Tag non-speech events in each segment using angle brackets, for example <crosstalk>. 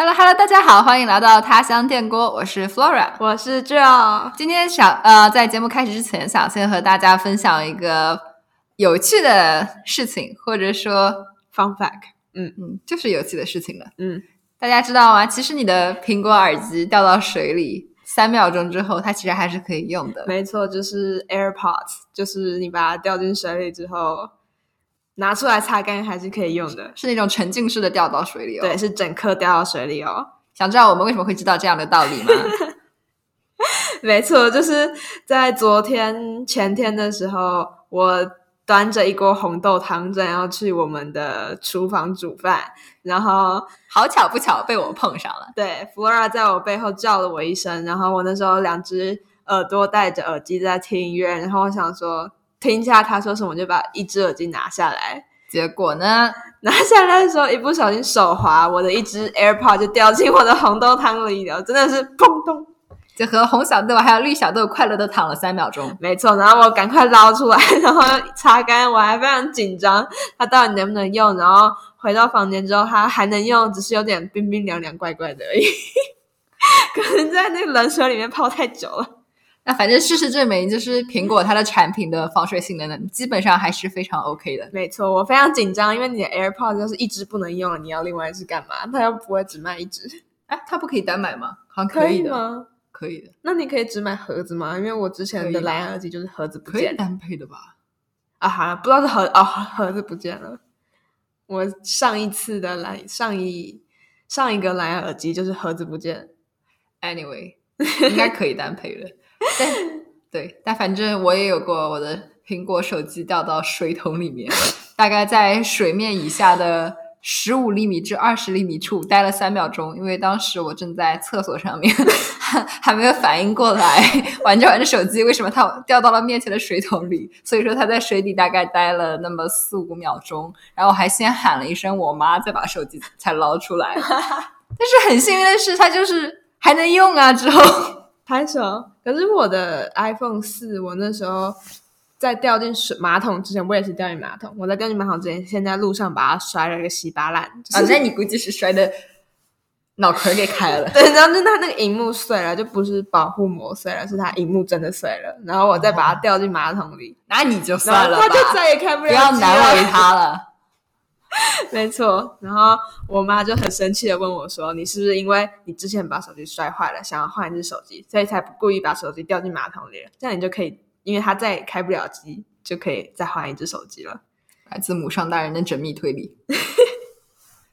Hello Hello，大家好，欢迎来到他乡电锅，我是 Flora，我是 Joe。今天想呃，在节目开始之前，想先和大家分享一个有趣的事情，或者说 Fun fact，嗯嗯，就是有趣的事情了。嗯，大家知道吗？其实你的苹果耳机掉到水里三秒钟之后，它其实还是可以用的。没错，就是 AirPods，就是你把它掉进水里之后。拿出来擦干还是可以用的，是那种沉浸式的掉到水里哦。对，是整颗掉到水里哦。想知道我们为什么会知道这样的道理吗？<laughs> 没错，就是在昨天前天的时候，我端着一锅红豆汤正要去我们的厨房煮饭，然后好巧不巧被我碰上了。对，Flora 在我背后叫了我一声，然后我那时候两只耳朵戴着耳机在听音乐，然后我想说。听一下他说什么，就把一只耳机拿下来。结果呢，拿下来的时候一不小心手滑，我的一只 AirPod 就掉进我的红豆汤里了，真的是砰咚！就和红小豆还有绿小豆快乐的躺了三秒钟。没错，然后我赶快捞出来，然后擦干，我还非常紧张，它到底能不能用？然后回到房间之后，它还能用，只是有点冰冰凉凉、怪怪的而已，<laughs> 可能在那个冷水里面泡太久了。那反正事实证明，就是苹果它的产品的防水性能呢，基本上还是非常 OK 的。没错，我非常紧张，因为你的 AirPods 就是一只不能用了，你要另外一只干嘛？它又不会只卖一只。<laughs> 哎，它不可以单买吗？好像可以的吗？可以的。那你可以只买盒子吗？因为我之前的蓝牙耳机就是盒子不见，单配的吧？啊，好了，不知道是盒哦，盒子不见了。我上一次的蓝上一上一个蓝牙耳机就是盒子不见。Anyway，应该可以单配的。对 <laughs> 对，但反正我也有过我的苹果手机掉到水桶里面，大概在水面以下的十五厘米至二十厘米处待了三秒钟，因为当时我正在厕所上面，<laughs> 还没有反应过来玩着玩着手机，为什么它掉到了面前的水桶里？所以说它在水底大概待了那么四五秒钟，然后还先喊了一声我妈，再把手机才捞出来。<laughs> 但是很幸运的是，它就是还能用啊，之后。拍手。可是我的 iPhone 四，我那时候在掉进水马桶之前，我也是掉进马桶。我在掉进马桶之前，先在路上把它摔了个稀巴烂。啊，那你估计是摔的脑壳给开了。<laughs> 对，然后就它那个荧幕碎了，就不是保护膜碎了，是它荧幕真的碎了。然后我再把它掉进马桶里，那你就算了，它就再也开不了。不要难为它了。<laughs> 没错，然后我妈就很生气的问我说：“你是不是因为你之前把手机摔坏了，想要换一只手机，所以才不故意把手机掉进马桶里？这样你就可以，因为它再也开不了机，就可以再换一只手机了。”来自母上大人的缜密推理，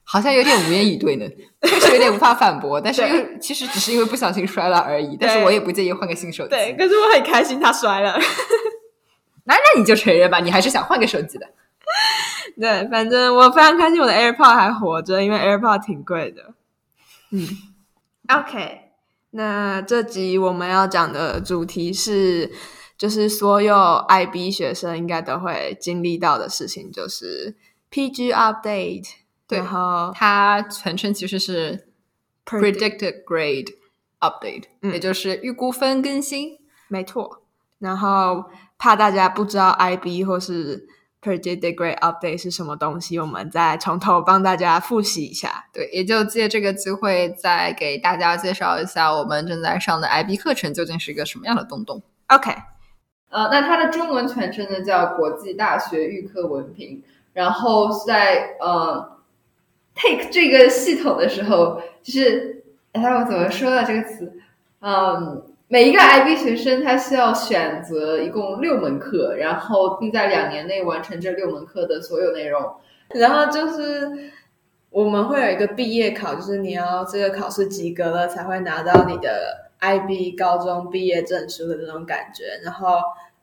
好像有点无言以对呢，<laughs> 确实有点无法反驳。但是又其实只是因为不小心摔了而已，但是我也不介意换个新手机。对，<laughs> 可是我很开心他摔了。那那你就承认吧，你还是想换个手机的。对，反正我非常开心，我的 AirPod 还活着，因为 AirPod 挺贵的。嗯，<laughs> OK，那这集我们要讲的主题是，就是所有 IB 学生应该都会经历到的事情，就是 PG Update。对，然后它全称其实是 Predicted Grade Update，也就是预估分更新。没错，然后怕大家不知道 IB 或是。Predicted Grade Update 是什么东西？我们再从头帮大家复习一下。对，也就借这个机会再给大家介绍一下我们正在上的 IB 课程究竟是一个什么样的东东。OK，呃，那它的中文全称呢叫国际大学预科文凭。然后在呃 Take 这个系统的时候，就是哎，我怎么说的这个词？嗯。每一个 IB 学生，他需要选择一共六门课，然后并在两年内完成这六门课的所有内容。然后就是我们会有一个毕业考，就是你要这个考试及格了，才会拿到你的 IB 高中毕业证书的那种感觉。然后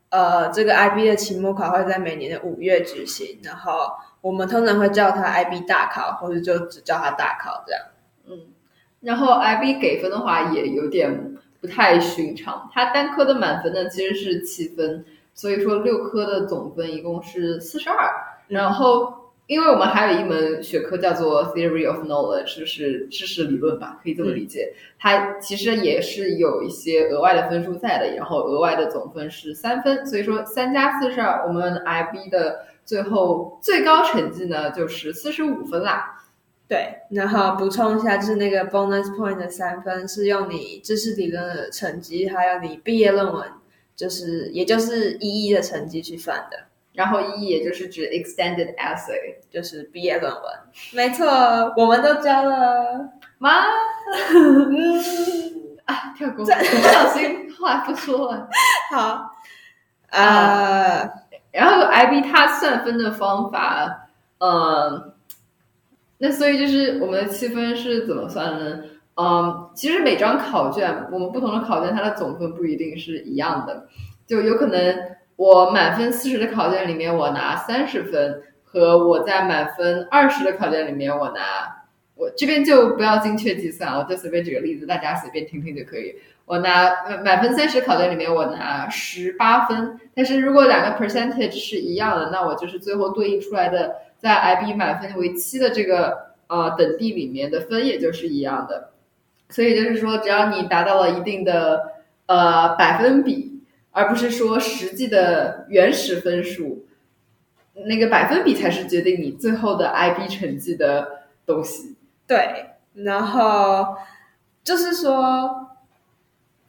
呃，这个 IB 的期末考会在每年的五月举行，然后我们通常会叫它 IB 大考，或者就只叫它大考这样。嗯，然后 IB 给分的话也有点。不太寻常，它单科的满分呢其实是七分，所以说六科的总分一共是四十二。然后，因为我们还有一门学科叫做 Theory of Knowledge，就是知识理论吧，可以这么理解。它其实也是有一些额外的分数在的，然后额外的总分是三分，所以说三加四十二，我们 IB 的最后最高成绩呢就是四十五分啦。对，然后补充一下，就是那个 bonus point 的三分是用你知识理论的成绩，还有你毕业论文，就是也就是一一的成绩去算的。然后一也就是指 extended essay，就是毕业论文。没错，我们都交了吗？<laughs> 啊，跳过，不小心话不说了。<laughs> 好，呃，然后 IB 它算分的方法，呃，那所以就是我们的七分是怎么算呢？嗯，其实每张考卷，我们不同的考卷它的总分不一定是一样的，就有可能。我满分四十的考卷里面，我拿三十分，和我在满分二十的考卷里面，我拿我这边就不要精确计算，我就随便举个例子，大家随便听听就可以。我拿满分三十考卷里面，我拿十八分，但是如果两个 percentage 是一样的，那我就是最后对应出来的，在 IB 满分为七的这个呃等地里面的分，也就是一样的。所以就是说，只要你达到了一定的呃百分比。而不是说实际的原始分数，那个百分比才是决定你最后的 IB 成绩的东西。对，然后就是说，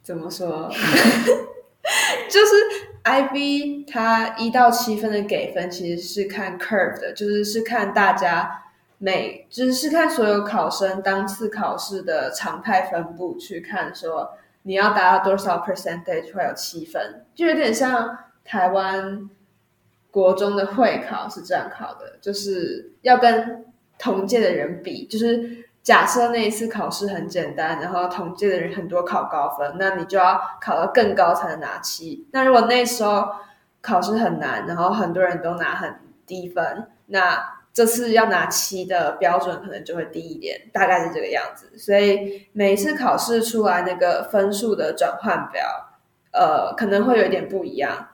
怎么说？<laughs> 就是 IB 它一到七分的给分其实是看 curve 的，就是是看大家每，就是是看所有考生当次考试的常态分布去看说。你要达到多少 percentage 会有七分，就有点像台湾国中的会考是这样考的，就是要跟同届的人比，就是假设那一次考试很简单，然后同届的人很多考高分，那你就要考到更高才能拿七。那如果那时候考试很难，然后很多人都拿很低分，那这次要拿七的标准可能就会低一点，大概是这个样子。所以每一次考试出来那个分数的转换表，呃，可能会有一点不一样。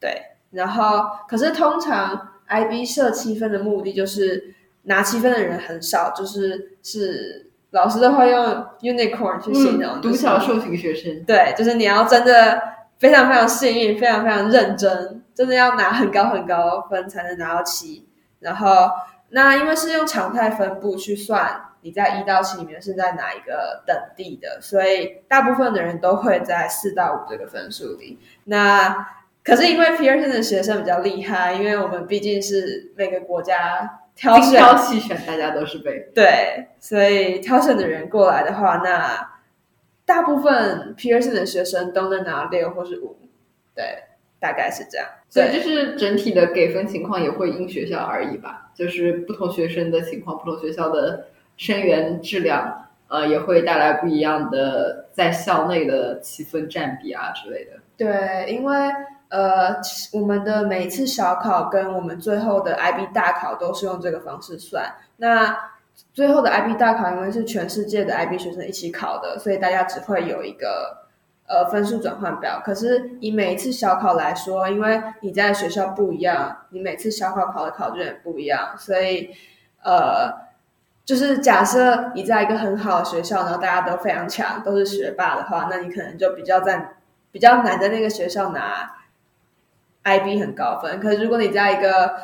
对，然后可是通常 IB 设七分的目的就是拿七分的人很少，就是是老师都会用 unicorn 去形容独角兽型学生。对，就是你要真的非常非常幸运，非常非常认真，真的要拿很高很高分才能拿到七。然后，那因为是用常态分布去算，你在一到七里面是在哪一个等地的，所以大部分的人都会在四到五这个分数里。那可是因为 Pearson 的学生比较厉害，因为我们毕竟是每个国家挑选、挑细选，大家都是被对，所以挑选的人过来的话，那大部分 Pearson 的学生都能拿六或是五，对。大概是这样，所以就是整体的给分情况也会因学校而异吧，就是不同学生的情况，不同学校的生源质量，呃，也会带来不一样的在校内的七分占比啊之类的。对，因为呃，我们的每一次小考跟我们最后的 IB 大考都是用这个方式算。那最后的 IB 大考因为是全世界的 IB 学生一起考的，所以大家只会有一个。呃，分数转换表。可是以每一次小考来说，因为你在学校不一样，你每次小考考的考卷也不一样，所以呃，就是假设你在一个很好的学校，然后大家都非常强，都是学霸的话，那你可能就比较在比较难在那个学校拿 IB 很高分。可是如果你在一个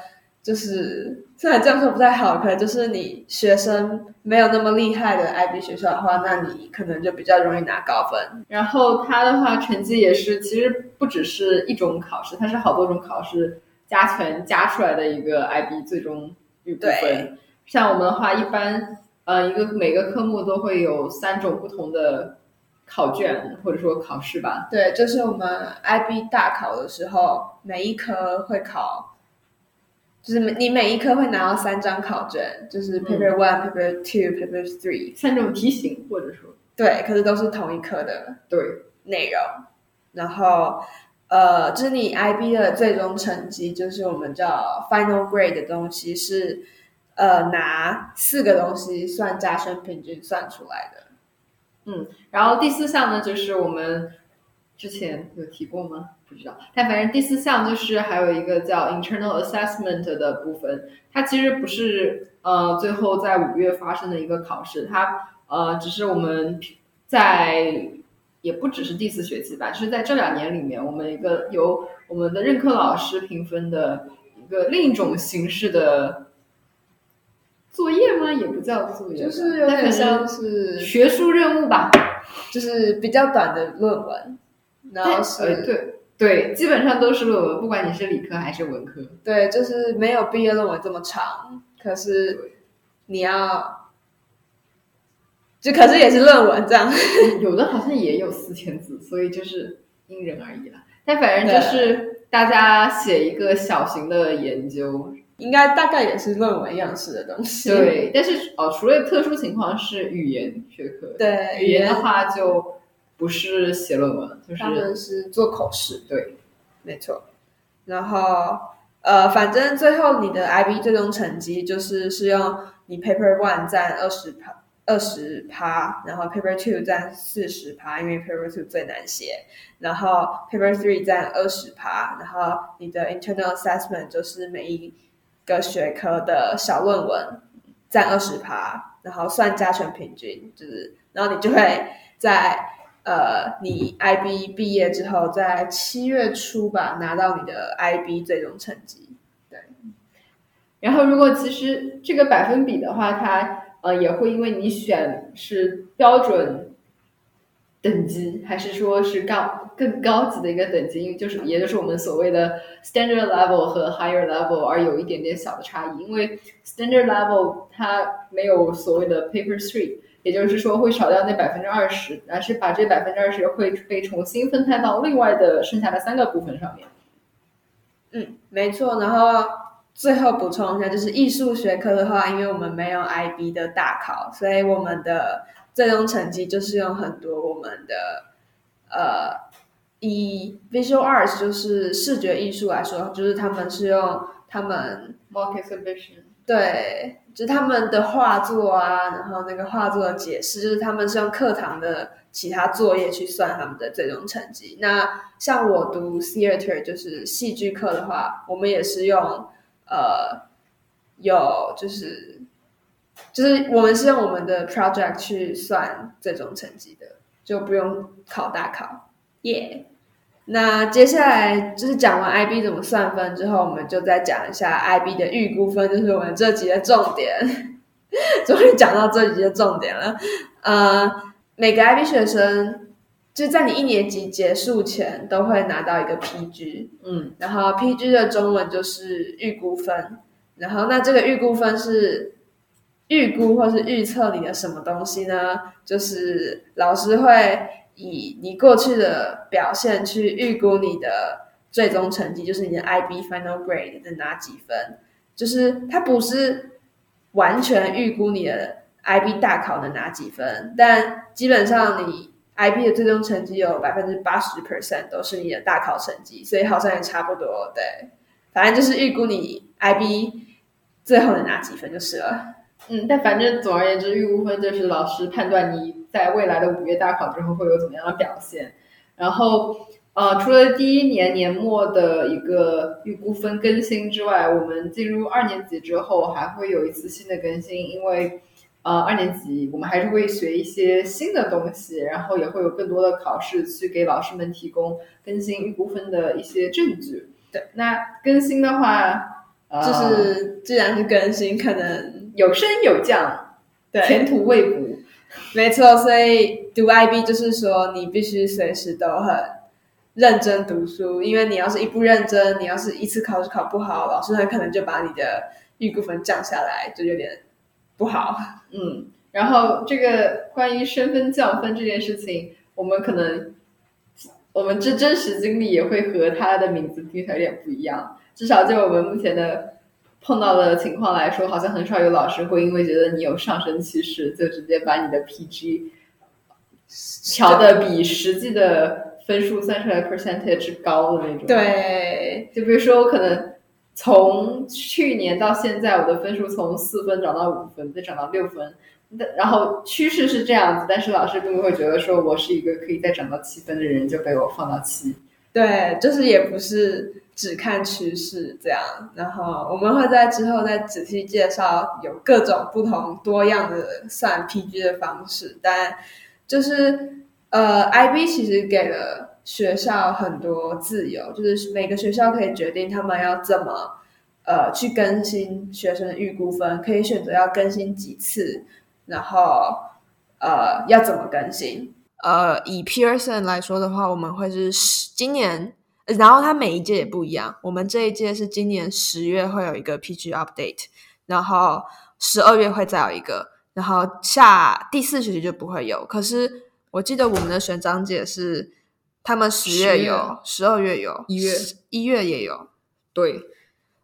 就是虽然这样说不太好，可能就是你学生没有那么厉害的 IB 学校的话，那你可能就比较容易拿高分。然后它的话，成绩也是其实不只是一种考试，它是好多种考试加权加出来的一个 IB 最终预估分。像我们的话，一般呃一个每个科目都会有三种不同的考卷或者说考试吧。对，就是我们 IB 大考的时候，每一科会考。就是你每一科会拿到三张考卷，就是 paper one、paper two、paper three 三种题型，或者说对，可是都是同一科的对内容。然后呃，就是你 IB 的最终成绩，就是我们叫 final grade 的东西，是呃拿四个东西算加权平均算出来的。嗯，然后第四项呢，就是我们之前有提过吗？不知道，但反正第四项就是还有一个叫 internal assessment 的部分，它其实不是呃最后在五月发生的一个考试，它呃只是我们在也不只是第四学期吧，就是在这两年里面，我们一个由我们的任课老师评分的一个另一种形式的作业吗？也不叫作业，就是有点像是学术任务吧。就是比较短的论文，然后是、呃对对，基本上都是论文，不管你是理科还是文科。对，就是没有毕业论文这么长，可是你要，就可是也是论文这样。有的好像也有四千字，所以就是因人而异啦。但反正就是大家写一个小型的研究，应该大概也是论文样式的东西。对。但是哦，除了特殊情况是语言学科，对，语言的话就不是写论文，就是他们是做口试，对，没错。然后呃，反正最后你的 IB 最终成绩就是是用你 Paper One 占二十趴。二十趴，然后 Paper Two 占四十趴，因为 Paper Two 最难写，然后 Paper Three 占二十趴，然后你的 Internal Assessment 就是每一个学科的小论文占二十趴，然后算加权平均，就是，然后你就会在呃你 IB 毕业之后，在七月初吧拿到你的 IB 最终成绩。对然后如果其实这个百分比的话，它呃也会因为你选是标准等级，还是说是高更高级的一个等级，就是也就是我们所谓的 standard level 和 higher level 而有一点点小的差异。因为 standard level 它没有所谓的 paper three，也就是说会少掉那百分之二十，而是把这百分之二十会被重新分摊到另外的剩下的三个部分上面。嗯，没错。然后最后补充一下，就是艺术学科的话，因为我们没有 IB 的大考，所以我们的最终成绩就是用很多我们的呃，以 visual arts 就是视觉艺术来说，就是他们是用他们 exhibition。对，就是他们的画作啊，然后那个画作的解释，就是他们是用课堂的其他作业去算他们的最终成绩。那像我读 theater 就是戏剧课的话，我们也是用呃有就是就是我们是用我们的 project 去算最终成绩的，就不用考大考。耶、那接下来就是讲完 IB 怎么算分之后，我们就再讲一下 IB 的预估分，就是我们这集的重点。<laughs> 终于讲到这集的重点了。呃，每个 IB 学生就在你一年级结束前都会拿到一个 PG，嗯，然后 PG 的中文就是预估分，然后那这个预估分是预估或是预测你的什么东西呢？就是老师会以你过去的表现去预估你的最终成绩，就是你的 IB final grade 的哪几分，就是它不是完全预估你的 IB 大考的哪几分，但基本上你 IB 的最终成绩有百分之八十 percent 都是你的大考成绩，所以好像也差不多。对，反正就是预估你 IB 最后的哪几分就是了。嗯，但反正总而言之，预估分就是老师判断你在未来的五月大考之后会有怎么样的表现。然后，呃，除了第一年年末的一个预估分更新之外，我们进入二年级之后还会有一次新的更新，因为呃二年级我们还是会学一些新的东西，然后也会有更多的考试去给老师们提供更新预估分的一些证据。对，那更新的话，呃、就是既然是更新，可能有升有降，对，前途未卜。没错。所以读 IB 就是说，你必须随时都很认真读书，因为你要是一不认真，你要是一次考试考不好，老师很可能就把你的预估分降下来，就有点不好。嗯，然后这个关于身份降分这件事情，我们可能我们这真实经历也会和他的名字听起来有点不一样。至少就我们目前的碰到的情况来说，好像很少有老师会因为觉得你有上升趋势，就直接把你的 PG 调的比实际的分数算出来 percentage 高的那种。，对，就比如说我可能。从去年到现在，我的分数从四分涨到五分，再涨到六分，然后趋势是这样子，但是老师并不会觉得说我是一个可以再涨到七分的人，就被我放到七。对，就是也不是只看趋势这样。然后我们会在之后再仔细介绍有各种不同多样的算 PG 的方式，但就是呃，IB 其实给了学校很多自由，就是每个学校可以决定他们要怎么呃去更新学生的预估分，可以选择要更新几次，然后呃要怎么更新。呃，以 Pearson 来说的话，我们会是十今年，然后它每一届也不一样。我们这一届是今年十月会有一个 PG update，然后十二月会再有一个，然后下第四学期就不会有。可是我记得我们的学长姐是他们十月有，十二月有，一月一月也有。对，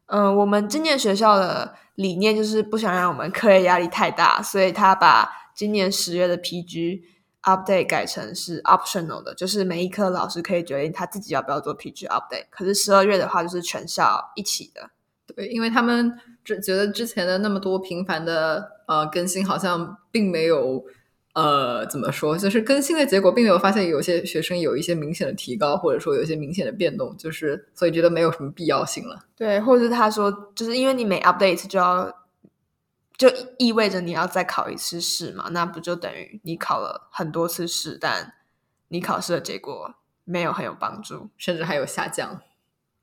嗯，我们今年学校的理念就是不想让我们课业压力太大，所以他把今年十月的 PG update 改成是 optional 的，就是每一科老师可以决定他自己要不要做 PG update。可是十二月的话，就是全校一起的。对，因为他们只觉得之前的那么多频繁的呃更新，好像并没有呃怎么说，就是更新的结果并没有发现有些学生有一些明显的提高，或者说有一些明显的变动，就是所以觉得没有什么必要性了。对，或者是他说，就是因为你每 update 就要。就意味着你要再考一次试嘛？那不就等于你考了很多次试，但你考试的结果没有很有帮助，甚至还有下降，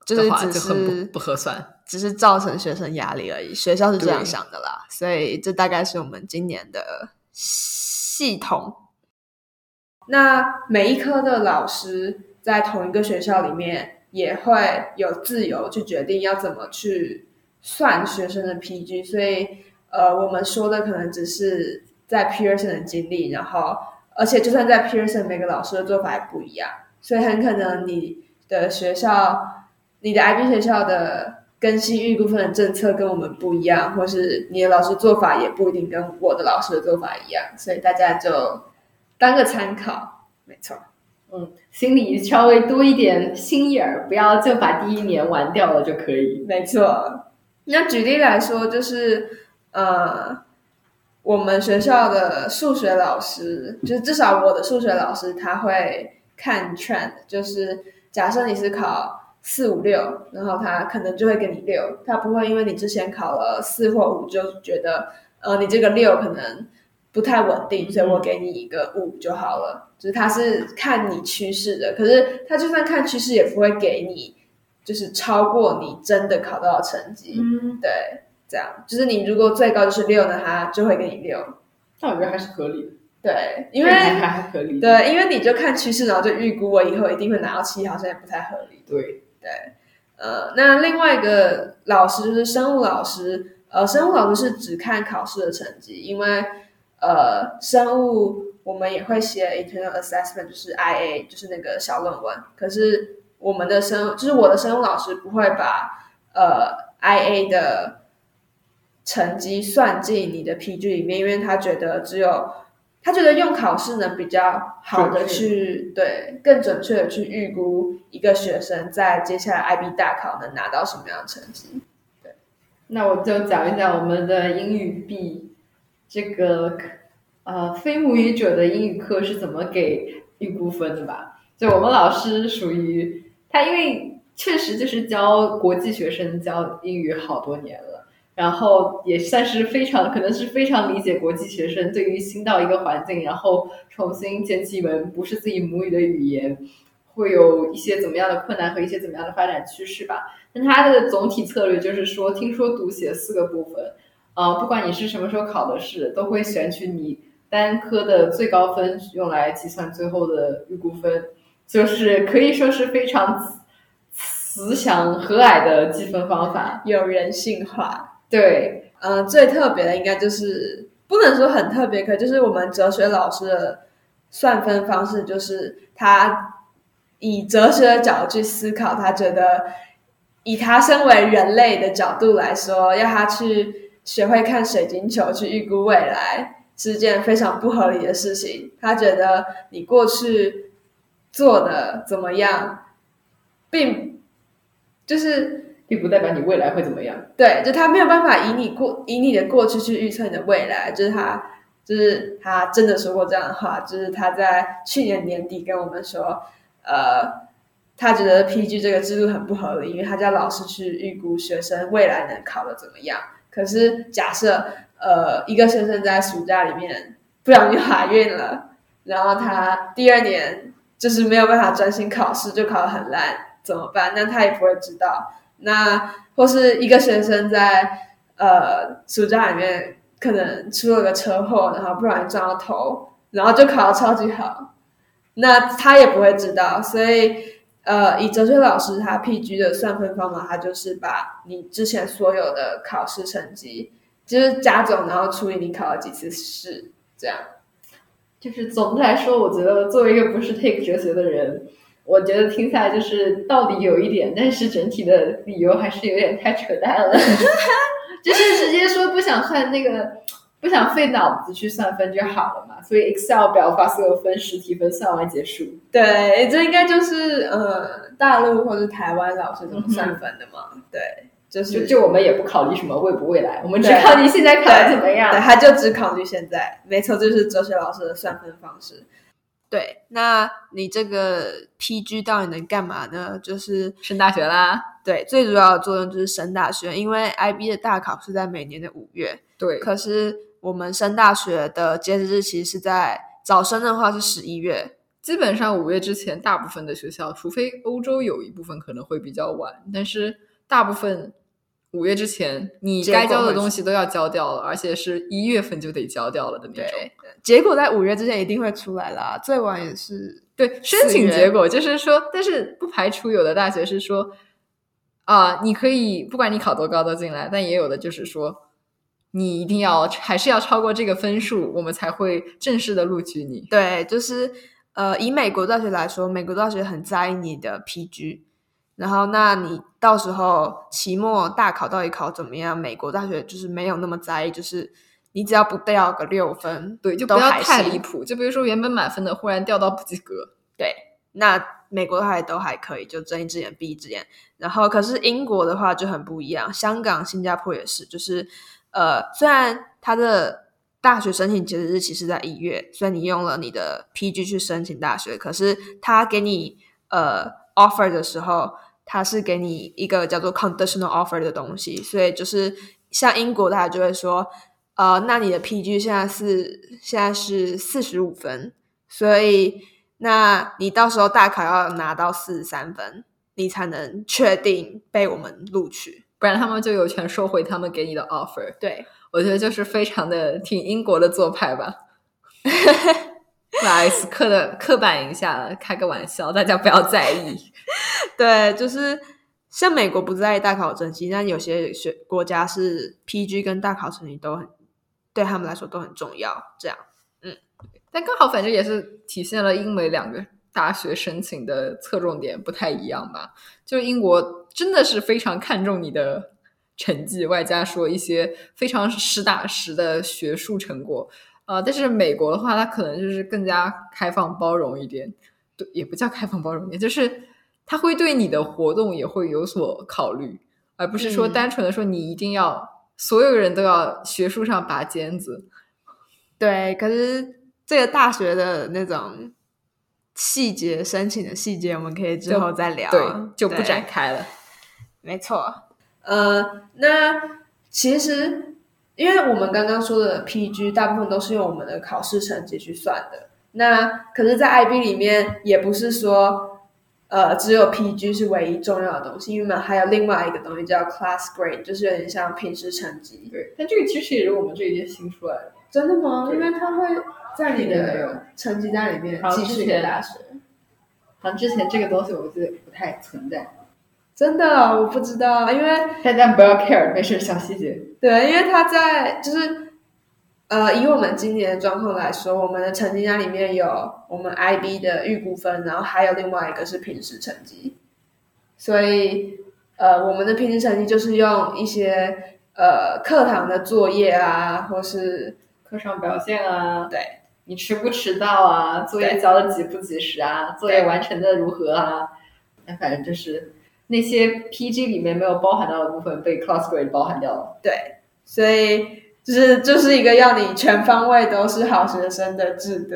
就是只是不不合算，只是造成学生压力而已。学校是这样想的啦，所以这大概是我们今年的系统。那每一科的老师在同一个学校里面也会有自由去决定要怎么去算学生的 PG，所以。呃，我们说的可能只是在 Pearson 的经历，然后，而且就算在 Pearson，每个老师的做法也不一样，所以很可能你的学校、你的 IB 学校的更新预估分的政策跟我们不一样，或是你的老师做法也不一定跟我的老师的做法一样，所以大家就当个参考，没错。嗯，心里稍微多一点心眼儿，不要就把第一年玩掉了就可以。没错。那举例来说，就是。呃，我们学校的数学老师，就是至少我的数学老师，他会看 trend，就是假设你是考四五六，然后他可能就会给你六，他不会因为你之前考了四或五就觉得，呃，你这个六可能不太稳定，所以我给你一个五就好了。就是他是看你趋势的，可是他就算看趋势，也不会给你就是超过你真的考到的成绩。嗯，对。这样就是你如果最高就是六呢，他就会给你六。那我觉得还是合理的。对，因为还合理。对，因为你就看趋势，然后就预估我以后一定会拿到七，好像也不太合理。对对，呃，那另外一个老师就是生物老师，呃，生物老师是只看考试的成绩，因为呃，生物我们也会写 internal assessment，就是 IA，就是那个小论文。可是我们的生，就是我的生物老师不会把呃 IA 的。成绩算进你的 PG 里面，因为他觉得只有他觉得用考试能比较好的去对更准确的去预估一个学生在接下来 IB 大考能拿到什么样的成绩。对，那我就讲一讲我们的英语 B 这个呃非母语者的英语课是怎么给预估分的吧。就我们老师属于他，因为确实就是教国际学生教英语好多年了。然后也算是非常，可能是非常理解国际学生对于新到一个环境，然后重新捡起一门不是自己母语的语言，会有一些怎么样的困难和一些怎么样的发展趋势吧。那他的总体策略就是说，听说读写四个部分，呃，不管你是什么时候考的试，都会选取你单科的最高分用来计算最后的预估分，就是可以说是非常慈祥和蔼的计分方法，有人性化。对，呃，最特别的应该就是不能说很特别，可就是我们哲学老师的算分方式，就是他以哲学的角度去思考，他觉得以他身为人类的角度来说，要他去学会看水晶球去预估未来，是件非常不合理的事情。他觉得你过去做的怎么样，并就是。并不代表你未来会怎么样。对，就他没有办法以你过以你的过去去预测你的未来，就是他，就是他真的说过这样的话，就是他在去年年底跟我们说，呃，他觉得 PG 这个制度很不合理，因为他叫老师去预估学生未来能考的怎么样。可是假设呃一个学生在暑假里面不小心怀孕了，然后他第二年就是没有办法专心考试，就考得很烂，怎么办？那他也不会知道。那或是一个学生在呃暑假里面可能出了个车祸，然后不小心撞到头，然后就考得超级好，那他也不会知道。所以呃，以哲学老师他 PG 的算分方法，他就是把你之前所有的考试成绩就是加总，然后除以你考了几次试，这样。就是总的来说，我觉得作为一个不是 take 哲学的人，我觉得听下来就是道理有一点，但是整体的理由还是有点太 <laughs> 扯淡了。<laughs> 就是直接说不想算那个，不想费脑子去算分就好了嘛。所以 Excel 表发所有分十题分算完结束。对，这应该就是呃大陆或者台湾老师怎么算分的嘛？对。就是就我们也不考虑什么未不未来，我们只考虑现在考的怎么样。对，他就只考虑现在，没错，这是哲学老师的算分方式。对，那你这个 PG 到底能干嘛呢？就是升大学啦。对，最主要的作用就是升大学，因为 IB 的大考是在每年的五月。对，可是我们升大学的截止日期是在早升的话是十一月，基本上五月之前，大部分的学校，除非欧洲有一部分可能会比较晚，但是大部分。五月之前，你该交的东西都要交掉了，而且是一月份就得交掉了的那种。结果在五月之前一定会出来啦，最晚也是对申请结果，就是说，但是不排除有的大学是说，啊，你可以不管你考多高都进来，但也有的就是说，你一定要还是要超过这个分数，我们才会正式的录取你。对，就是呃，以美国大学来说，美国大学很在意你的 PG。然后，那你到时候期末大考到底考怎么样？美国大学就是没有那么在意，就是你只要不掉个六分，对，就不要太离谱。就比如说原本满分的，忽然掉到不及格，对，那美国大学都还可以，就睁一只眼闭一只眼。然后，可是英国的话就很不一样，香港、新加坡也是，就是呃，虽然他的大学申请截止日期是在一月，虽然你用了你的 PG 去申请大学，可是他给你呃 offer 的时候。他是给你一个叫做 conditional offer 的东西，所以就是像英国，大家就会说，呃，那你的 PG 现在是现在是四十五分，所以那你到时候大考要拿到四十三分，你才能确定被我们录取，不然他们就有权收回他们给你的 offer。对，我觉得就是非常的挺英国的做派吧。<laughs> 不好意思，刻的刻板一下了，开个玩笑，大家不要在意。<laughs> 对，就是像美国不在意大考成绩，但有些学国家是 PG 跟大考成绩都很对他们来说都很重要。这样，嗯，但刚好反正也是体现了英美两个大学申请的侧重点不太一样吧。就英国真的是非常看重你的成绩，外加说一些非常实打实的学术成果。呃，但是美国的话，它可能就是更加开放包容一点，对，也不叫开放包容一点，就是他会对你的活动也会有所考虑，而不是说单纯的说你一定要所有人都要学术上拔尖子。对，可是这个大学的那种细节申请的细节，我们可以之后再聊，对，就不展开了。没错，呃，那其实。因为我们刚刚说的 PG 大部分都是用我们的考试成绩去算的，那可是，在 IB 里面也不是说，呃，只有 PG 是唯一重要的东西，因为还有另外一个东西叫 Class Grade，就是有点像平时成绩。对，但这个其实也是我们这一届新出来的。真的吗？因为它会在你的成绩单里面继续给大学。好像之前这个东西我记得不太存在。真的，我不知道，因为大家不要 care，没事，小细节。对，因为他在就是，呃，以我们今年的状况来说，我们的成绩单里面有我们 IB 的预估分，然后还有另外一个是平时成绩，所以呃，我们的平时成绩就是用一些呃课堂的作业啊，或是课上表现啊，对。你迟不迟到啊，作业交的及不及时啊，作业完成的如何啊，那反正就是。那些 PG 里面没有包含到的部分被 Class Grade 包含掉了。对，所以就是就是一个要你全方位都是好学生的制度。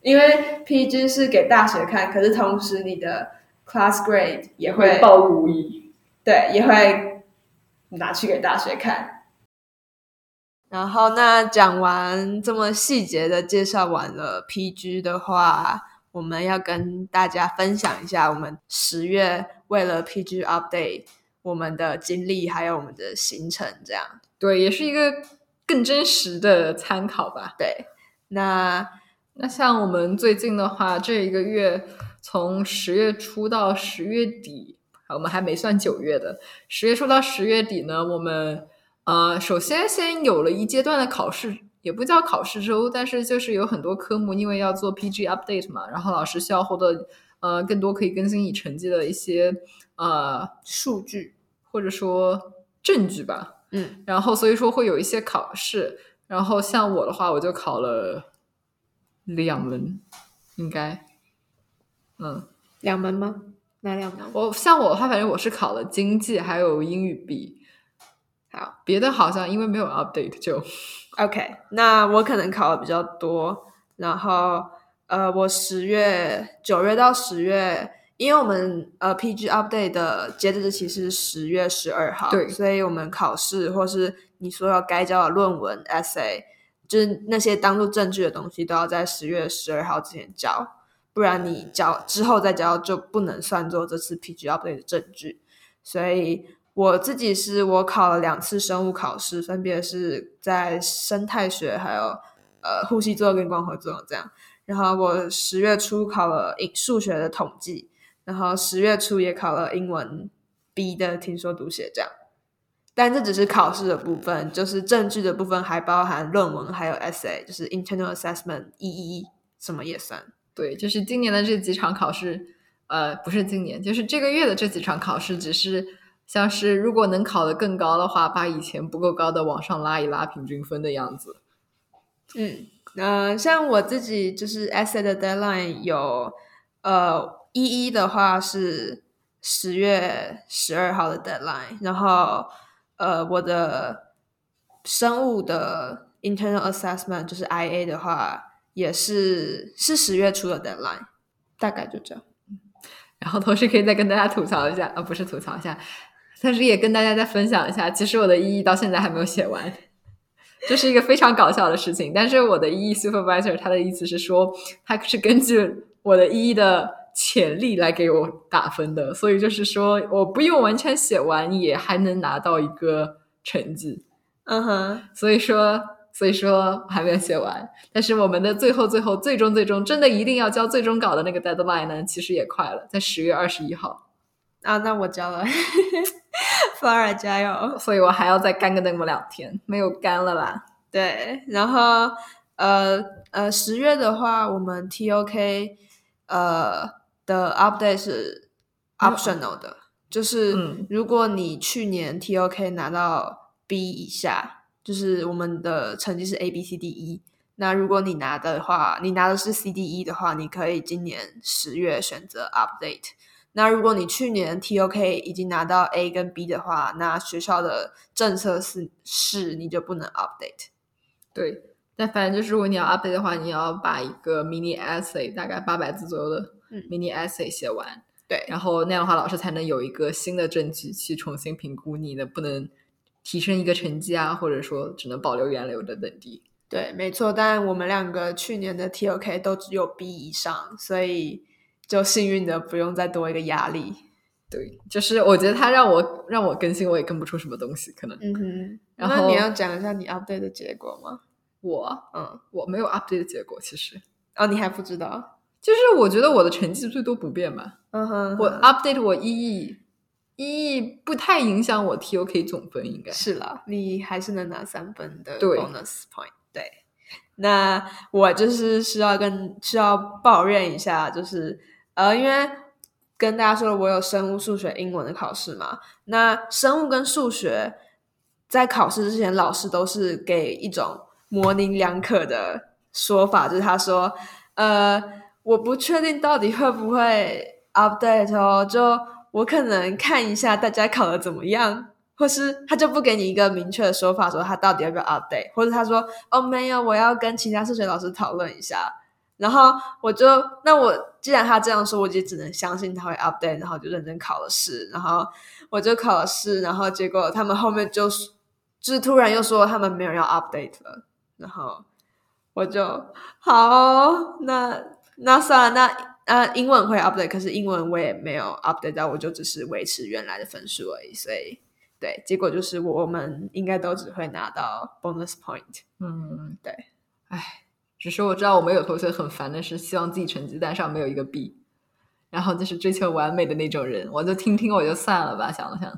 因为 PG 是给大学看，可是同时你的 Class Grade 也会暴露无遗。对，也会拿去给大学看。然后，那讲完这么细节的介绍完了 PG 的话，我们要跟大家分享一下我们十月。为了 PG Update，我们的经历还有我们的行程，这样对，也是一个更真实的参考吧。对。那那像我们最近的话，这一个月从十月初到十月底，我们还没算九月的。十月初到十月底呢，我们呃，首先先有了一阶段的考试，也不叫考试周，但是就是有很多科目，因为要做 PG update 嘛，然后老师需要获得呃更多可以更新你成绩的一些呃数据或者说证据吧。嗯，然后所以说会有一些考试。然后像我的话，我就考了两门，应该，嗯，两门吗？哪两门？我像我的话，反正我是考了经济还有英语 B。好，别的好像因为没有 update 就 <laughs> OK。那我可能考的比较多，然后呃，我十月九月到十月，因为我们呃 PG update 的截止日期是十月十二号，对，所以我们考试或是你所有该交的论文、essay，就是那些当做证据的东西，都要在十月十二号之前交，不然你交之后再交就不能算作这次 PG update 的证据。所以我自己是我考了两次生物考试，分别是在生态学还有呃呼吸作用跟光合作用这样。然后我十月初考了英数学的统计，然后十月初也考了英文 B 的听说读写这样。但这只是考试的部分，就是证据的部分还包含论文，还有 essay，就是 internal assessment EE 什么也算。对，就是今年的这几场考试，呃，不是今年，就是这个月的这几场考试，只是像是如果能考得更高的话，把以前不够高的往上拉一拉平均分的样子。嗯，呃，像我自己就是 essay 的 deadline 有，呃一一的话是十月十二号的 deadline，然后。呃，我的生物的 internal assessment 就是 IA 的话，也是是十月初的 deadline，大概就这样。然后同时可以再跟大家吐槽一下，啊，不是吐槽一下，但是也跟大家再分享一下，其实我的 EE 到现在还没有写完，这是一个非常搞笑的事情。但是我的 EE supervisor 他的意思是说，他是根据我的 EE 的。潜力来给我打分的，所以就是说，我不用完全写完，也还能拿到一个成绩。嗯哼，所以说，所以说还没有写完。但是我们的最后、最后、最终、最终，真的一定要交最终稿的那个 deadline 呢，其实也快了，在十月二十一号。啊，那我交了 <laughs> <laughs> Flora 加油！<laughs> 所以我还要再干个那么两天，没有干了啦。对，然后呃呃，十月的话，我们 TOK 呃。的 update 是 optional 的，就是如果你去年 TOK 拿到 B 以下，就是我们的成绩是 A B C D E，那如果你拿的话，你拿的是 C D E 的话，你可以今年十月选择 update。那如果你去年 TOK 已经拿到 A 跟 B 的话，那学校的政策是是你就不能 update。对，但反正就是如果你要 update 的话，你要把一个 mini essay 大概八百字左右的。mini essay 写完，对，然后那样的话，老师才能有一个新的证据去重新评估你能不能提升一个成绩啊，或者说只能保留原流的等级。对，没错。但我们两个去年的 TOK 都只有 B 以上，所以就幸运的不用再多一个压力。对，就是我觉得他让我让我更新，我也更不出什么东西，可能。嗯哼。然后你要讲一下你 update 的结果吗？我，嗯，我没有 update 的结果，其实。哦，你还不知道。就是我觉得我的成绩最多不变吧，嗯哼，我 update 我 EE EE 不太影响我 TOK 总分，应该是了，你还是能拿三分的 bonus point。对，那我就是需要跟需要抱怨一下，就是呃，因为跟大家说了，我有生物、数学、英文的考试嘛，那生物跟数学在考试之前，老师都是给一种模棱两可的说法，就是他说，呃。我不确定到底会不会 update 哦，就我可能看一下大家考的怎么样，或是他就不给你一个明确的说法，说他到底要不要 update，或者他说哦没有，我要跟其他数学老师讨论一下，然后我就那我既然他这样说，我就只能相信他会 update，然后就认真考了试，然后我就考了试，然后结果他们后面就就是突然又说他们没有要 update 了，然后我就好那。那算了，那啊，英文会 update，可是英文我也没有 update 到，我就只是维持原来的分数而已。所以，对，结果就是我们应该都只会拿到 bonus point。嗯，对，唉，只是我知道我们有同学很烦的是，希望自己成绩单上没有一个 B，然后就是追求完美的那种人，我就听听我就算了吧，想了想，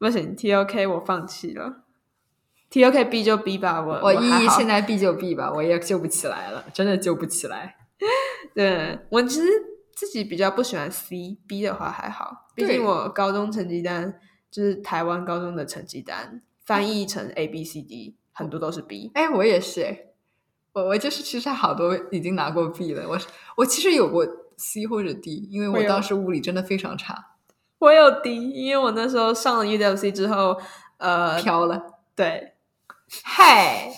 不行，TOK 我放弃了，TOK B 就 B 吧，我我一现在 B 就 B 吧，我也救不起来了，真的救不起来。<laughs> 对我其实自己比较不喜欢 C，B 的话还好，毕竟我高中成绩单就是台湾高中的成绩单翻译成 A B C D，很多都是 B。哎，我也是，哎，我我就是其实好多已经拿过 B 了，我我其实有过 C 或者 D，因为我当时物理真的非常差，我有 D，因为我那时候上了 UWC 之后，呃，飘了。对，嗨，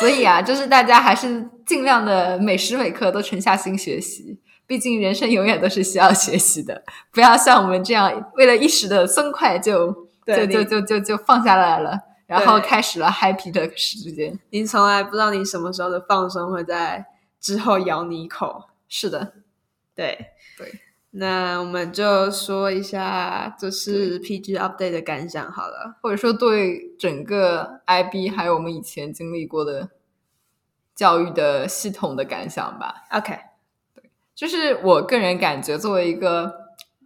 所以啊，就是大家还是尽量的每时每刻都沉下心学习，毕竟人生永远都是需要学习的，不要像我们这样为了一时的松快就就就就就就放下来了，然后开始了 happy 的时间。你从来不知道你什么时候的放松会在之后咬你一口。是的，对对，那我们就说一下就是 PG update 的感想好了。或者说对整个 IB 还有我们以前经历过的教育的系统的感想吧。OK，对就是我个人感觉，作为一个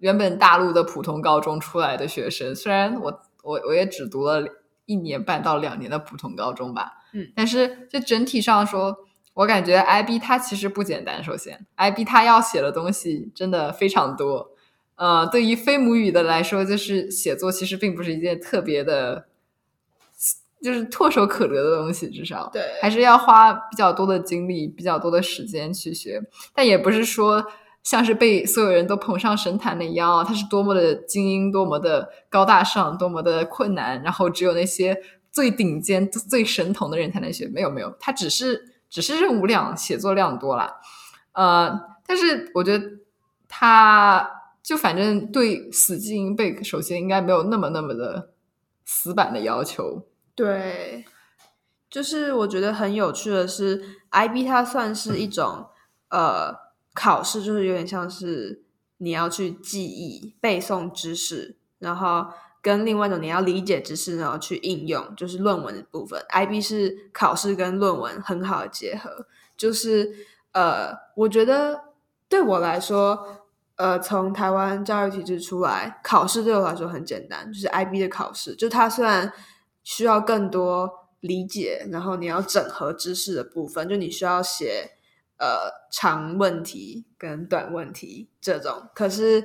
原本大陆的普通高中出来的学生，虽然我我我也只读了一年半到两年的普通高中吧，嗯，但是就整体上说，我感觉 IB 它其实不简单。首先，IB 它要写的东西真的非常多。呃，对于非母语的来说，就是写作其实并不是一件特别的，就是唾手可得的东西，至少对还是要花比较多的精力、比较多的时间去学。但也不是说像是被所有人都捧上神坛的一样，他是多么的精英、多么的高大上、多么的困难，然后只有那些最顶尖、最神童的人才能学。没有没有，他只是只是任务量、写作量多啦。呃，但是我觉得他就反正对死记硬背，首先应该没有那么那么的死板的要求。对，就是我觉得很有趣的是，IB 它算是一种呃考试，就是有点像是你要去记忆、背诵知识，然后跟另外一种你要理解知识，然后去应用，就是论文的部分。IB 是考试跟论文很好的结合，就是呃，我觉得对我来说。呃，从台湾教育体制出来，考试对我来说很简单，就是 IB 的考试，就它虽然需要更多理解，然后你要整合知识的部分，就你需要写呃长问题跟短问题这种。可是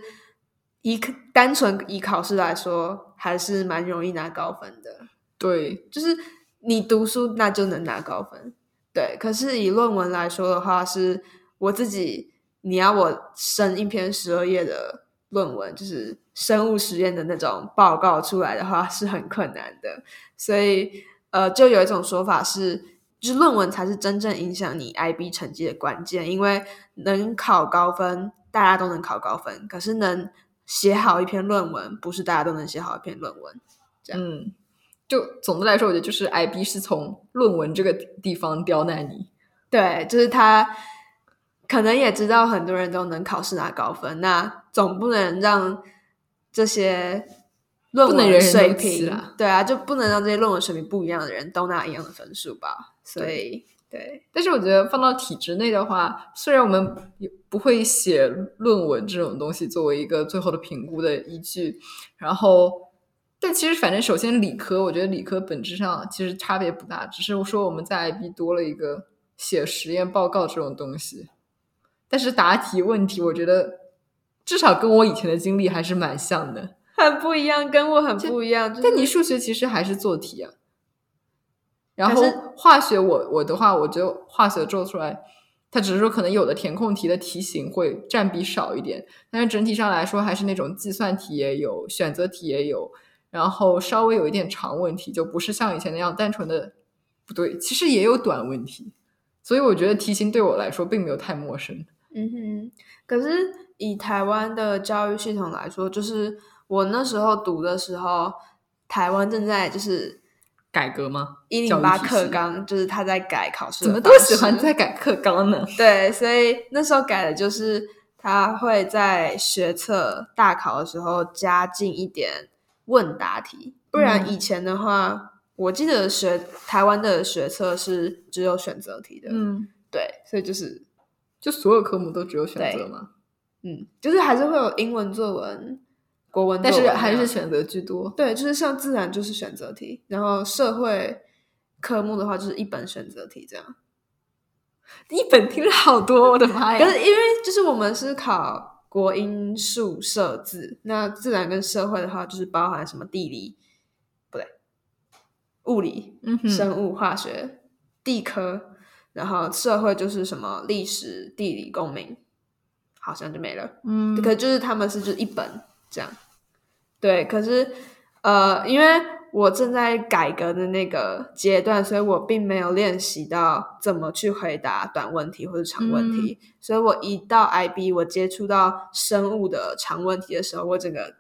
以单纯以考试来说，还是蛮容易拿高分的。对，就是你读书那就能拿高分，对。可是以论文来说的话，是我自己你要我生一篇十二页的论文，就是生物实验的那种报告出来的话，是很困难的。所以，呃，就有一种说法是，就是论文才是真正影响你 IB 成绩的关键，因为能考高分，大家都能考高分，可是能写好一篇论文，不是大家都能写好一篇论文。这样嗯，就总的来说，我觉得就是 IB 是从论文这个地方刁难你。对，就是他可能也知道很多人都能考试拿高分，那总不能让这些论文水平啦，对啊，就不能让这些论文水平不一样的人都拿一样的分数吧？所以，对但是我觉得放到体制内的话，虽然我们也不会写论文这种东西作为一个最后的评估的依据，然后，但其实反正首先理科，我觉得理科本质上其实差别不大，只是说我们在 IB 多了一个写实验报告这种东西，但是答题问题，我觉得至少跟我以前的经历还是蛮像的。很不一样，跟我很不一样。就是但你数学其实还是做题啊。然后化学我我的话，我觉得化学做出来，它只是说可能有的填空题的题型会占比少一点，但是整体上来说还是那种计算题也有，选择题也有，然后稍微有一点长问题，就不是像以前那样单纯的不对，其实也有短问题，所以我觉得题型对我来说并没有太陌生。嗯哼，可是以台湾的教育系统来说，就是我那时候读的时候，台湾正在就是改革吗？一零八课纲就是他在改考试怎么都喜欢在改课纲呢？对，所以那时候改的就是他会在学测大考的时候加进一点问答题，不然嗯以前的话，我记得学台湾的学测是只有选择题的，嗯，对，所以就是就所有科目都只有选择吗？嗯，就是还是会有英文作文、国文但是还是选择居多。对，就是像自然就是选择题，然后社会科目的话就是一本选择题这样。一本听了好多，我的妈呀！可是因为就是我们是考国英数社自，那自然跟社会的话就是包含什么地理，不对，物理、生物、化学、地科，然后社会就是什么历史、地理、公民，好像就没了。嗯，可就是他们是就一本这样，对。可是呃，因为我正在改革的那个阶段，所以我并没有练习到怎么去回答短问题或者长问题。所以我一到 IB，我接触到生物的长问题的时候，我整个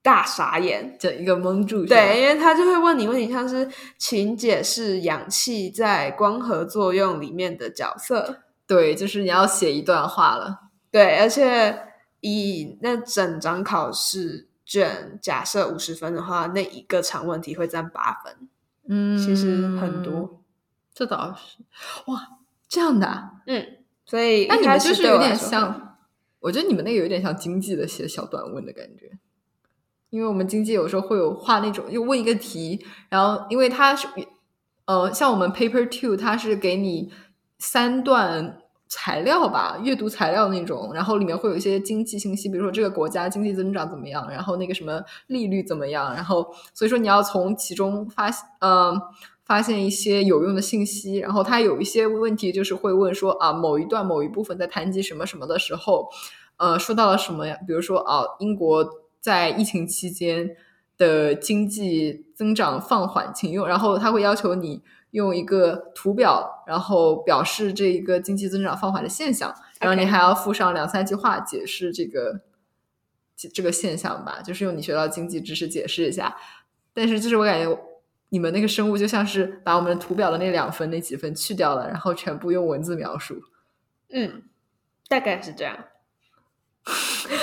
大傻眼。整一个蒙住。对，因为他就会问你问题，像是请解释氧气在光合作用里面的角色。对，就是你要写一段话了。对，而且以那整张考试卷假设五十分的话，那一个长问题会占八分，嗯其实很多。这倒是哇，这样的、啊。嗯，所以那你们就是有点像，我觉得你们那个有点像经济的写小短文的感觉，因为我们经济有时候会有画那种，就问一个题，然后因为它是，呃，像我们 paper two，它是给你三段材料吧，阅读材料那种，然后里面会有一些经济信息，比如说这个国家经济增长怎么样，然后那个什么利率怎么样，然后所以说你要从其中发现，呃。发现一些有用的信息，然后它有一些问题就是会问说啊，某一段某一部分在谈及什么什么的时候，呃，说到了什么呀？比如说啊，英国在疫情期间的经济增长放缓，请用，然后他会要求你用一个图表，然后表示这一个经济增长放缓的现象，然后你还要附上两三句话解释这个这这个现象吧，就是用你学到经济知识解释一下。但是就是我感觉你们那个生物就像是把我们图表的那两分那几分去掉了，然后全部用文字描述。嗯，大概是这样。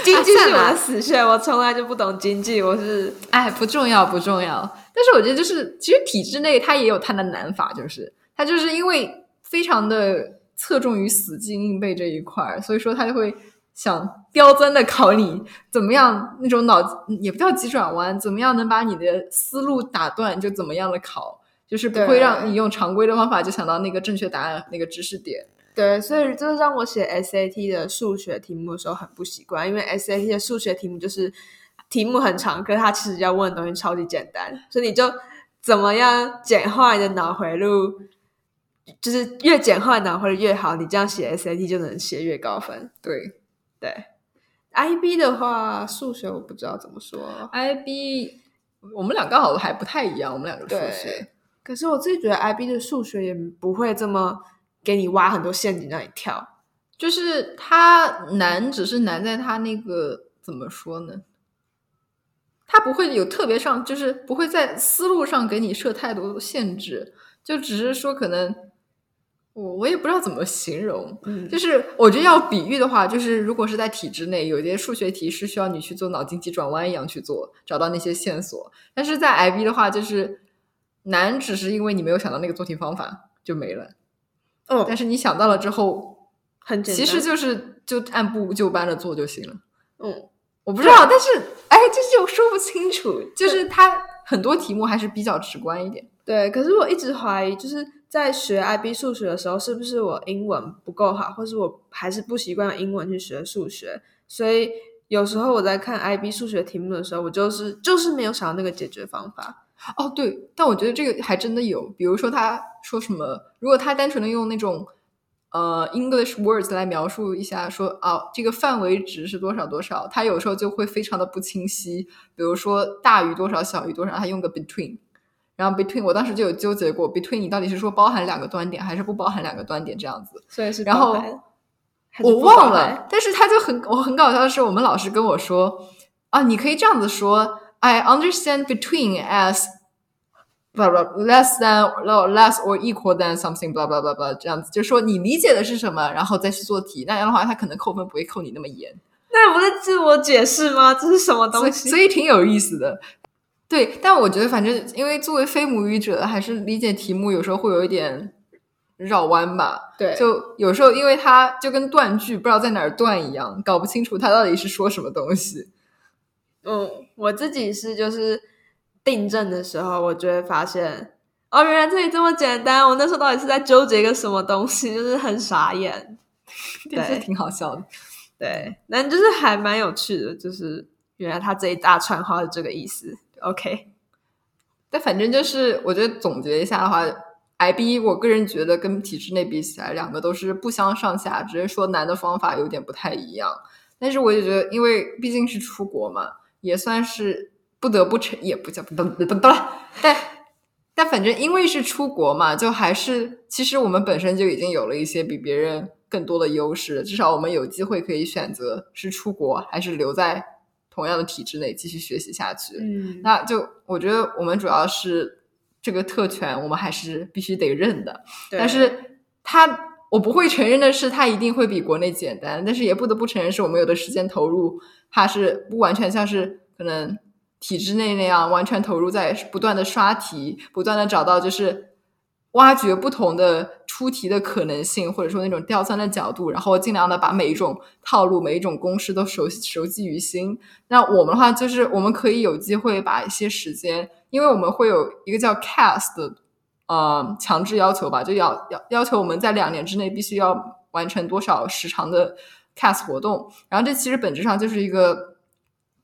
经济是我的死穴，我从来就不懂经济，我是哎，不重要，不重要。但是我觉得，就是其实体制内它也有它的难法，就是它就是因为非常的侧重于死记硬背这一块儿，所以说他就会想刁钻的考你怎么样那种脑也不叫急转弯，怎么样能把你的思路打断，就怎么样的考，就是不会让你用常规的方法就想到那个正确答案那个知识点。对，所以就是让我写 SAT 的数学题目的时候很不习惯，因为 SAT 的数学题目就是题目很长，可是它其实要问的东西超级简单，所以你就怎么样简化你的脑回路，就是越简化脑回路越好，你这样写 SAT 就能写越高分。对对，IB 的话，数学我不知道怎么说，，IB 我们俩刚好还不太一样，我们两个数学。可是我自己觉得 IB 的数学也不会这么给你挖很多陷阱让你跳。就是它难，只是难在它那个怎么说呢？它不会有特别上，就是不会在思路上给你设太多限制，就只是说可能我我也不知道怎么形容。嗯就是我觉得要比喻的话，就是如果是在体制内，有些数学题是需要你去做脑筋急转弯一样去做，找到那些线索。但是在 IB 的话，就是难，只是因为你没有想到那个做题方法就没了。哦但是你想到了之后，很简单，其实就是就按部就班的做就行了。嗯，我不知道，但是哎，这就说不清楚。就是它很多题目还是比较直观一点。对。可是我一直怀疑，就是在学 IB 数学的时候，是不是我英文不够好，或是我还是不习惯用英文去学数学？所以有时候我在看 IB 数学题目的时候，我就是就是没有想到那个解决方法。哦，对，但我觉得这个还真的有。比如说，他说什么，如果他单纯的用那种呃 English words 来描述一下说，啊，这个范围值是多少多少，他有时候就会非常的不清晰。比如说大于多少，小于多少，他用个 between。然后 between，我当时就有纠结过，between 你到底是说包含两个端点，还是不包含两个端点这样子？所以是然后我忘了，但是他就很我很搞笑的是，我们老师跟我说啊，你可以这样子说，I understand between as blah blah less than less or equal than something blah blah blah blah 这样子，就说你理解的是什么，然后再去做题，那样的话，他可能扣分不会扣你那么严。那不是自我解释吗？这是什么东西？所以挺有意思的。对，但我觉得反正因为作为非母语者，还是理解题目有时候会有一点绕弯吧。对，就有时候因为它就跟断句不知道在哪儿断一样，搞不清楚它到底是说什么东西。嗯，我自己是就是订正的时候，我就会发现哦，原来这里这么简单。我那时候到底是在纠结一个什么东西，就是很傻眼。<laughs> 对，挺好笑的。对，那就是还蛮有趣的，就是原来他这一大串话是这个意思。OK，但反正就是我觉得总结一下的话，IB 我个人觉得跟体制内比起来，两个都是不相上下，只是说难的方法有点不太一样。但是我也觉得，因为毕竟是出国嘛，也算是不得不承，也不叫不不不不，但但反正因为是出国嘛，就还是其实我们本身就已经有了一些比别人更多的优势，至少我们有机会可以选择是出国还是留在。同样的体制内继续学习下去，嗯，那就我觉得我们主要是这个特权，我们还是必须得认的。但是它我不会承认的是，它一定会比国内简单。但是也不得不承认，是我们有的时间投入，它是不完全像是可能体制内那样完全投入在不断的刷题，不断的找到就是。挖掘不同的出题的可能性，或者说那种刁钻的角度，然后尽量的把每一种套路、每一种公式都熟熟记于心。那我们的话，就是我们可以有机会把一些时间，因为我们会有一个叫 CAS 的呃强制要求吧，就要要要求我们在两年之内必须要完成多少时长的 cast 活动。然后这其实本质上就是一个。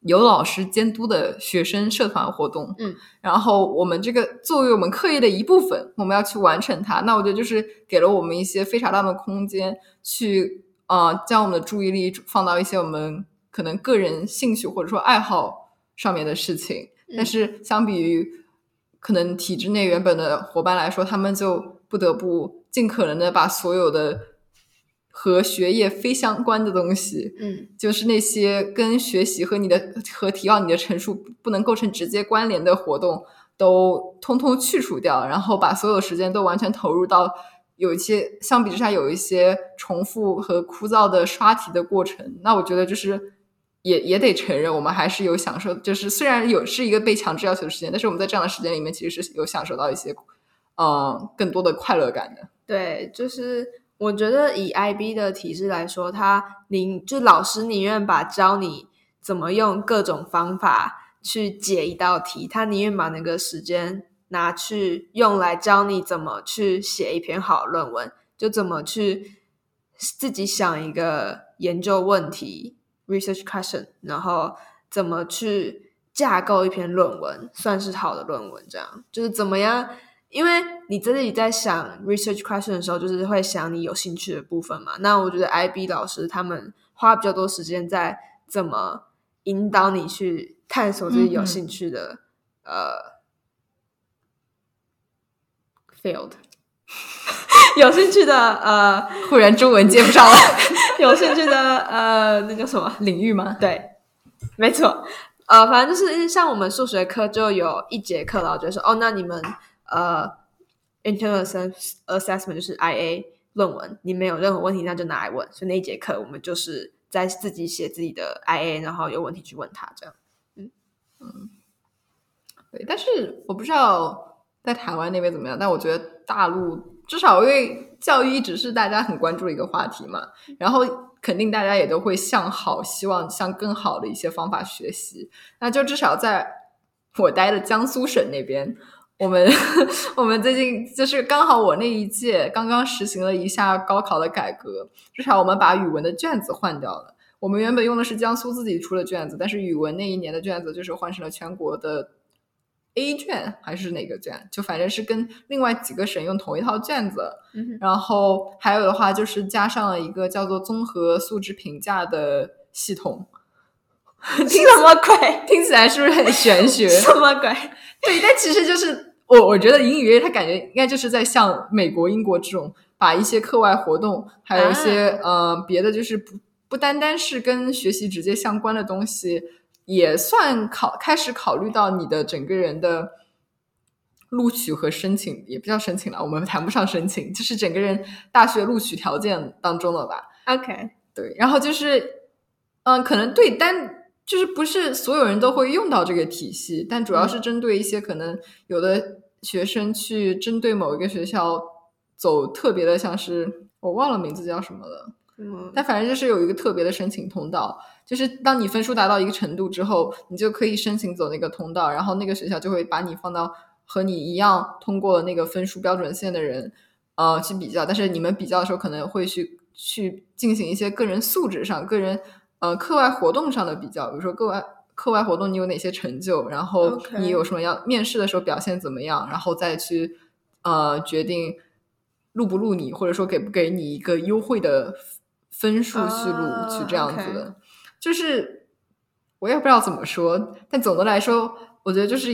有老师监督的学生社团活动，嗯，然后我们这个作为我们课业的一部分，我们要去完成它。那我觉得就是给了我们一些非常大的空间，去啊将我们的注意力放到一些我们可能个人兴趣或者说爱好上面的事情。但是相比于可能体制内原本的伙伴来说，他们就不得不尽可能的把所有的。和学业非相关的东西，嗯，就是那些跟学习和你的和提高你的陈述不能构成直接关联的活动，都通通去除掉，然后把所有时间都完全投入到有一些相比之下有一些重复和枯燥的刷题的过程。那我觉得就是也也得承认，我们还是有享受，就是虽然有是一个被强制要求的时间，但是我们在这样的时间里面其实是有享受到一些嗯更多的快乐感的。对，就是。我觉得以 IB 的体制来说，他宁就老师宁愿把教你怎么用各种方法去解一道题，他宁愿把那个时间拿去用来教你怎么去写一篇好论文，就怎么去自己想一个研究问题 （research question），然后怎么去架构一篇论文，算是好的论文。这样就是怎么样。因为你自己在想 research question 的时候，就是会想你有兴趣的部分嘛。那我觉得 IB 老师他们花比较多时间在怎么引导你去探索自己有兴趣的呃 field，有兴趣的呃，忽然中文接不上了，有兴趣的 <laughs> <laughs> 呃，那叫什么领域吗？对，没错，呃，反正就是像我们数学课就有一节课，老师说哦，那你们。呃，internal assessment 就是 IA 论文，你没有任何问题，那就拿来问。所以那一节课我们就是在自己写自己的 IA，然后有问题去问他，这样。嗯嗯，对。但是我不知道在台湾那边怎么样，但我觉得大陆至少因为教育一直是大家很关注的一个话题嘛，然后肯定大家也都会向好，希望向更好的一些方法学习。那就至少在我待的江苏省那边。我们 <laughs> 我们最近就是刚好我那一届刚刚实行了一下高考的改革，至少我们把语文的卷子换掉了。我们原本用的是江苏自己出的卷子，但是语文那一年的卷子就是换成了全国的 A 卷还是哪个卷？就反正是跟另外几个省用同一套卷子。然后还有的话就是加上了一个叫做综合素质评价的系统。听什么鬼？<laughs> 听起来是不是很玄学？什么鬼？对，但其实就是我，我觉得隐隐约约他感觉应该就是在像美国、英国这种，把一些课外活动，还有一些呃别的，就是不不单单是跟学习直接相关的东西，也算考开始考虑到你的整个人的录取和申请，也不叫申请了，我们谈不上申请，就是整个人大学录取条件当中了吧。OK，对，然后就是，嗯，可能对单就是不是所有人都会用到这个体系，但主要是针对一些可能有的学生去针对某一个学校走特别的，像是我忘了名字叫什么了。嗯但反正就是有一个特别的申请通道，就是当你分数达到一个程度之后，你就可以申请走那个通道，然后那个学校就会把你放到和你一样通过那个分数标准线的人，呃，去比较。但是你们比较的时候，可能会去去进行一些个人素质上、个人呃课外活动上的比较，比如说课外课外活动你有哪些成就，然后你有什么样面试的时候表现怎么样，然后再去呃决定录不录你，或者说给不给你一个优惠的分数去录啊取这样子的，就是我也不知道怎么说，但总的来说，我觉得就是